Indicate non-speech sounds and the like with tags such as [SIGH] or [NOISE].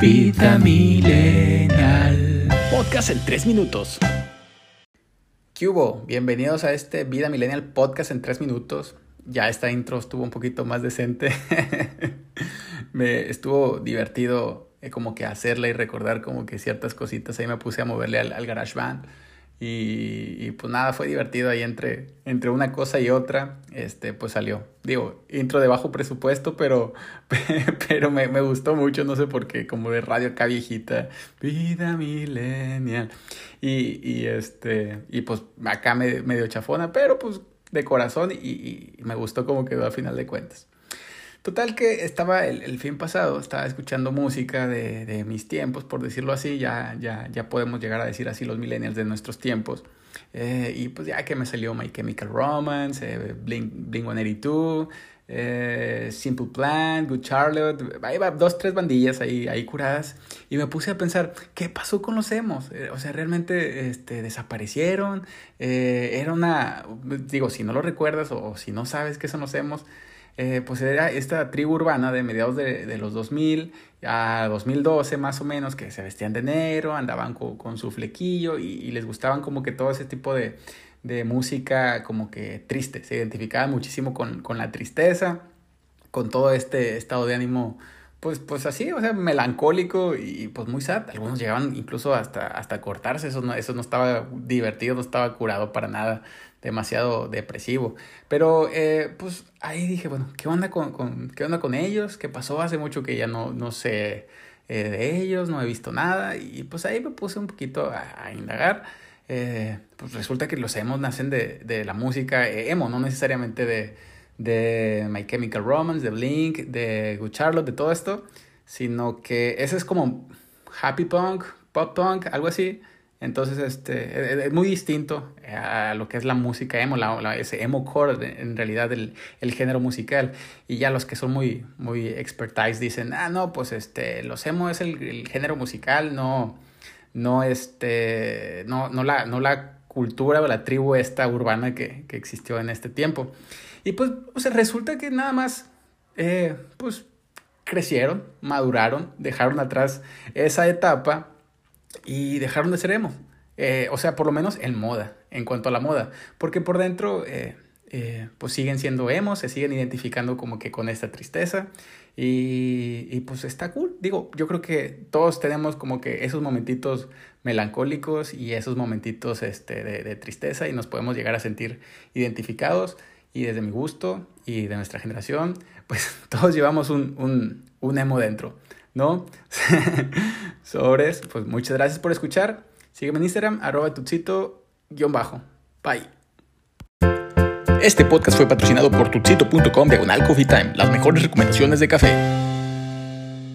Vida Millennial. Podcast en tres minutos. ¿Qué hubo? Bienvenidos a este Vida Millennial Podcast en tres minutos. Ya esta intro estuvo un poquito más decente. [LAUGHS] me estuvo divertido eh, como que hacerla y recordar como que ciertas cositas. Ahí me puse a moverle al, al GarageBand. Y, pues nada, fue divertido ahí entre, entre una cosa y otra, este, pues salió. Digo, intro de bajo presupuesto, pero, [LAUGHS] pero me, me gustó mucho, no sé por qué, como de radio acá viejita, vida millennial. Y, y este, y pues acá me, medio chafona, pero pues de corazón y, y me gustó como quedó a final de cuentas. Total que estaba el, el, fin pasado, estaba escuchando música de, de, mis tiempos, por decirlo así, ya, ya, ya podemos llegar a decir así los millennials de nuestros tiempos. Eh, y pues ya que me salió My Chemical Romance, eh, Blink, Blink 182, eh, Simple Plan, Good Charlotte, ahí va, dos, tres bandillas ahí, ahí curadas. Y me puse a pensar, ¿qué pasó con los emos? Eh, o sea, realmente este, desaparecieron. Eh, era una, digo, si no lo recuerdas o, si no sabes qué son los emos, eh, pues era esta tribu urbana de mediados de, de, los 2000 a 2012 más o menos, que se vestían de negro, andaban con, con su flequillo y, les gustaban como que todo ese tipo de, de música como que triste, se identificaban muchísimo con, con la tristeza, con todo este estado de ánimo pues, pues así, o sea, melancólico y pues muy sad. Algunos llegaban incluso hasta, hasta cortarse, eso no, eso no estaba divertido, no estaba curado para nada, demasiado depresivo. Pero eh, pues ahí dije, bueno, ¿qué onda con, con, ¿qué onda con ellos? ¿Qué pasó? Hace mucho que ya no, no sé eh, de ellos, no he visto nada y pues ahí me puse un poquito a, indagar. Eh, pues resulta que los emos nacen de, de la música emo, no necesariamente de de My Chemical Romance, de Blink, de Good Charlotte, de todo esto, sino que ese es como happy punk, pop punk, algo así. Entonces, este, es muy distinto a lo que es la música emo, la, la, ese emo core, en realidad, el, el, género musical. Y ya los que son muy, muy expertise dicen, ah, no, pues este, los emo es el, género musical, no, no, este, no, no, la, no la cultura o la tribu esta urbana que, que existió en este tiempo. Y pues, o resulta que nada más, eh, pues, crecieron, maduraron, dejaron atrás esa etapa y dejaron de ser emo. Eh, o sea, por lo menos en moda, en cuanto a la moda. Porque por dentro, eh, eh, pues siguen siendo emos, se siguen identificando como que con esta tristeza. Y, y, pues está cool. Digo, yo creo que todos tenemos como que esos momentitos melancólicos y esos momentitos este, de, de tristeza y nos podemos llegar a sentir identificados y desde mi gusto y de nuestra generación, pues [LAUGHS] todos llevamos un, un, un emo dentro, ¿no? [LAUGHS] Sobres, pues muchas gracias por escuchar. Sígueme en Instagram, arroba tutsito, guion bajo. Bye. Este podcast fue patrocinado por tutsito.com diagonal coffee time, las mejores recomendaciones de café.